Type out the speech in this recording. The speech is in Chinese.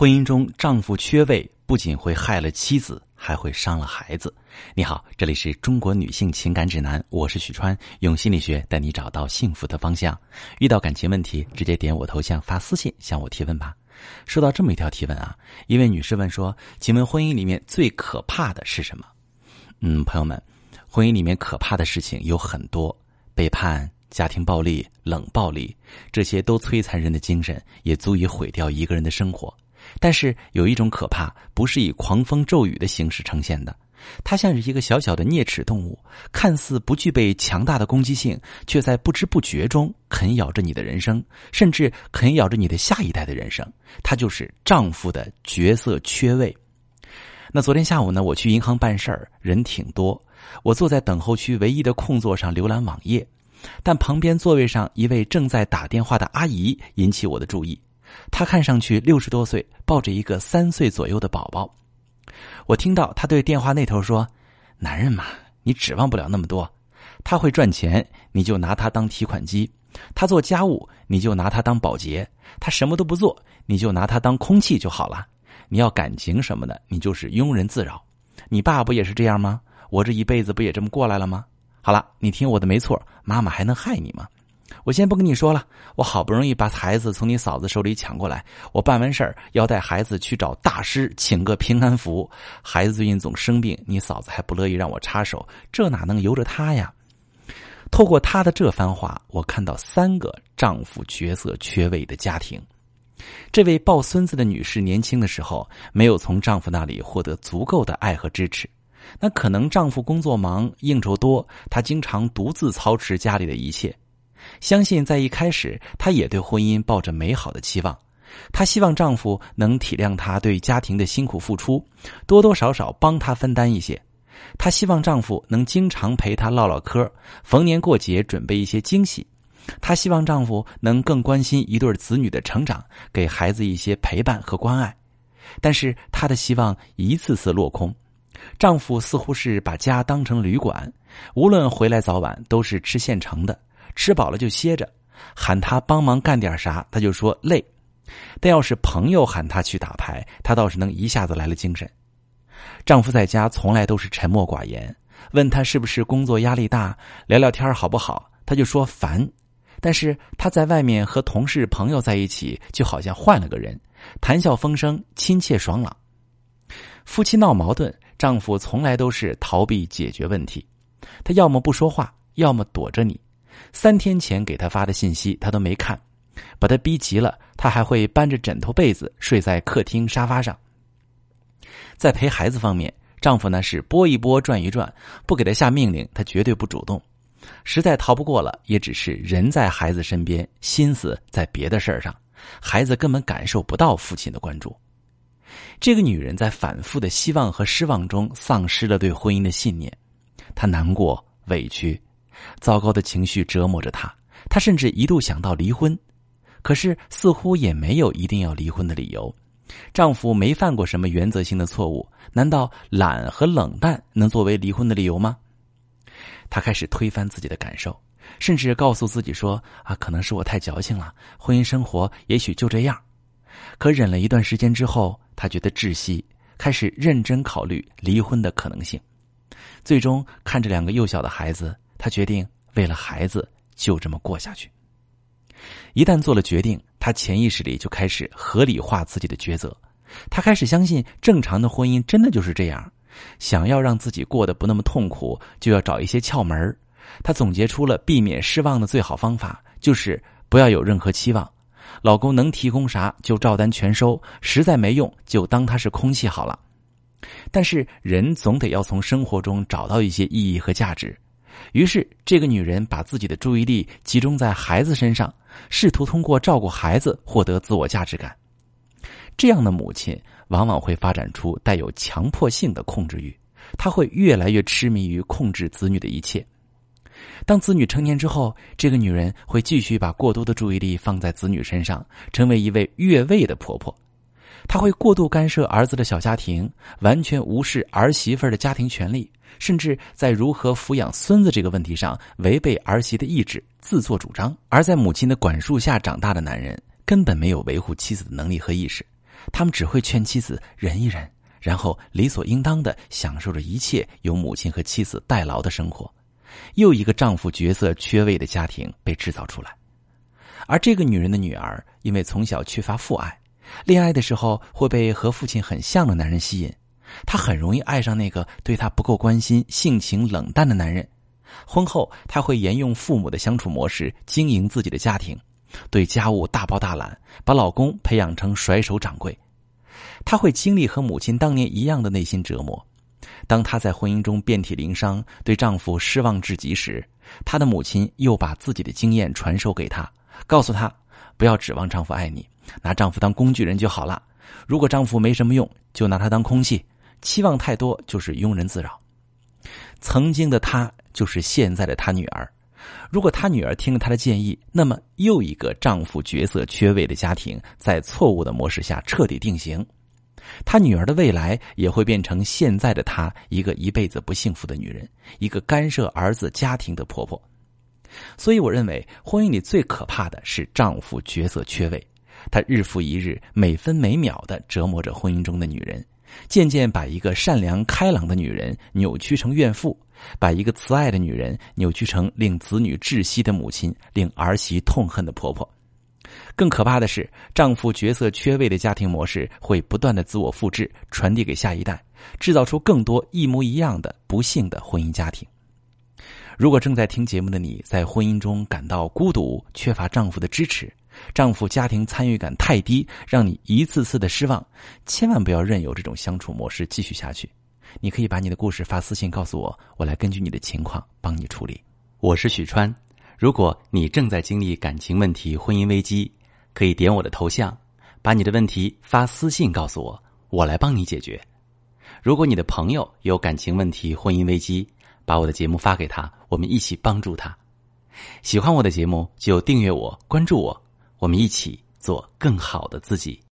婚姻中丈夫缺位，不仅会害了妻子，还会伤了孩子。你好，这里是中国女性情感指南，我是许川，用心理学带你找到幸福的方向。遇到感情问题，直接点我头像发私信向我提问吧。收到这么一条提问啊，一位女士问说：“请问婚姻里面最可怕的是什么？”嗯，朋友们，婚姻里面可怕的事情有很多，背叛、家庭暴力、冷暴力，这些都摧残人的精神，也足以毁掉一个人的生活。但是有一种可怕，不是以狂风骤雨的形式呈现的，它像是一个小小的啮齿动物，看似不具备强大的攻击性，却在不知不觉中啃咬着你的人生，甚至啃咬着你的下一代的人生。它就是丈夫的角色缺位。那昨天下午呢，我去银行办事儿，人挺多，我坐在等候区唯一的空座上浏览网页，但旁边座位上一位正在打电话的阿姨引起我的注意。她看上去六十多岁，抱着一个三岁左右的宝宝。我听到她对电话那头说：“男人嘛，你指望不了那么多。他会赚钱，你就拿他当提款机；他做家务，你就拿他当保洁；他什么都不做，你就拿他当空气就好了。你要感情什么的，你就是庸人自扰。你爸不也是这样吗？我这一辈子不也这么过来了吗？好了，你听我的，没错，妈妈还能害你吗？”我先不跟你说了，我好不容易把孩子从你嫂子手里抢过来，我办完事儿要带孩子去找大师请个平安符。孩子最近总生病，你嫂子还不乐意让我插手，这哪能由着她呀？透过他的这番话，我看到三个丈夫角色缺位的家庭。这位抱孙子的女士年轻的时候没有从丈夫那里获得足够的爱和支持，那可能丈夫工作忙应酬多，她经常独自操持家里的一切。相信在一开始，她也对婚姻抱着美好的期望。她希望丈夫能体谅她对家庭的辛苦付出，多多少少帮她分担一些。她希望丈夫能经常陪她唠唠嗑，逢年过节准备一些惊喜。她希望丈夫能更关心一对子女的成长，给孩子一些陪伴和关爱。但是她的希望一次次落空，丈夫似乎是把家当成旅馆，无论回来早晚都是吃现成的。吃饱了就歇着，喊他帮忙干点啥，他就说累。但要是朋友喊他去打牌，他倒是能一下子来了精神。丈夫在家从来都是沉默寡言，问他是不是工作压力大，聊聊天好不好，他就说烦。但是他在外面和同事朋友在一起，就好像换了个人，谈笑风生，亲切爽朗。夫妻闹矛盾，丈夫从来都是逃避解决问题，他要么不说话，要么躲着你。三天前给他发的信息，他都没看，把他逼急了，他还会搬着枕头被子睡在客厅沙发上。在陪孩子方面，丈夫呢是拨一拨转一转，不给他下命令，他绝对不主动。实在逃不过了，也只是人在孩子身边，心思在别的事儿上，孩子根本感受不到父亲的关注。这个女人在反复的希望和失望中，丧失了对婚姻的信念，她难过委屈。糟糕的情绪折磨着她，她甚至一度想到离婚，可是似乎也没有一定要离婚的理由。丈夫没犯过什么原则性的错误，难道懒和冷淡能作为离婚的理由吗？她开始推翻自己的感受，甚至告诉自己说：“啊，可能是我太矫情了，婚姻生活也许就这样。”可忍了一段时间之后，她觉得窒息，开始认真考虑离婚的可能性。最终看着两个幼小的孩子。她决定为了孩子就这么过下去。一旦做了决定，她潜意识里就开始合理化自己的抉择。她开始相信，正常的婚姻真的就是这样。想要让自己过得不那么痛苦，就要找一些窍门她总结出了避免失望的最好方法，就是不要有任何期望。老公能提供啥就照单全收，实在没用就当他是空气好了。但是人总得要从生活中找到一些意义和价值。于是，这个女人把自己的注意力集中在孩子身上，试图通过照顾孩子获得自我价值感。这样的母亲往往会发展出带有强迫性的控制欲，她会越来越痴迷于控制子女的一切。当子女成年之后，这个女人会继续把过多的注意力放在子女身上，成为一位越位的婆婆。他会过度干涉儿子的小家庭，完全无视儿媳妇的家庭权利。甚至在如何抚养孙子这个问题上违背儿媳的意志，自作主张；而在母亲的管束下长大的男人根本没有维护妻子的能力和意识，他们只会劝妻子忍一忍，然后理所应当的享受着一切由母亲和妻子代劳的生活。又一个丈夫角色缺位的家庭被制造出来。而这个女人的女儿，因为从小缺乏父爱，恋爱的时候会被和父亲很像的男人吸引，她很容易爱上那个对她不够关心、性情冷淡的男人。婚后，她会沿用父母的相处模式经营自己的家庭，对家务大包大揽，把老公培养成甩手掌柜。她会经历和母亲当年一样的内心折磨。当她在婚姻中遍体鳞伤，对丈夫失望至极时，她的母亲又把自己的经验传授给她。告诉她，不要指望丈夫爱你，拿丈夫当工具人就好了。如果丈夫没什么用，就拿他当空气。期望太多就是庸人自扰。曾经的她就是现在的她女儿。如果她女儿听了她的建议，那么又一个丈夫角色缺位的家庭在错误的模式下彻底定型。她女儿的未来也会变成现在的她一个一辈子不幸福的女人，一个干涉儿子家庭的婆婆。所以，我认为婚姻里最可怕的是丈夫角色缺位，他日复一日、每分每秒的折磨着婚姻中的女人，渐渐把一个善良开朗的女人扭曲成怨妇，把一个慈爱的女人扭曲成令子女窒息的母亲、令儿媳痛恨的婆婆。更可怕的是，丈夫角色缺位的家庭模式会不断的自我复制，传递给下一代，制造出更多一模一样的不幸的婚姻家庭。如果正在听节目的你在婚姻中感到孤独、缺乏丈夫的支持，丈夫家庭参与感太低，让你一次次的失望，千万不要任由这种相处模式继续下去。你可以把你的故事发私信告诉我，我来根据你的情况帮你处理。我是许川，如果你正在经历感情问题、婚姻危机，可以点我的头像，把你的问题发私信告诉我，我来帮你解决。如果你的朋友有感情问题、婚姻危机，把我的节目发给他，我们一起帮助他。喜欢我的节目就订阅我、关注我，我们一起做更好的自己。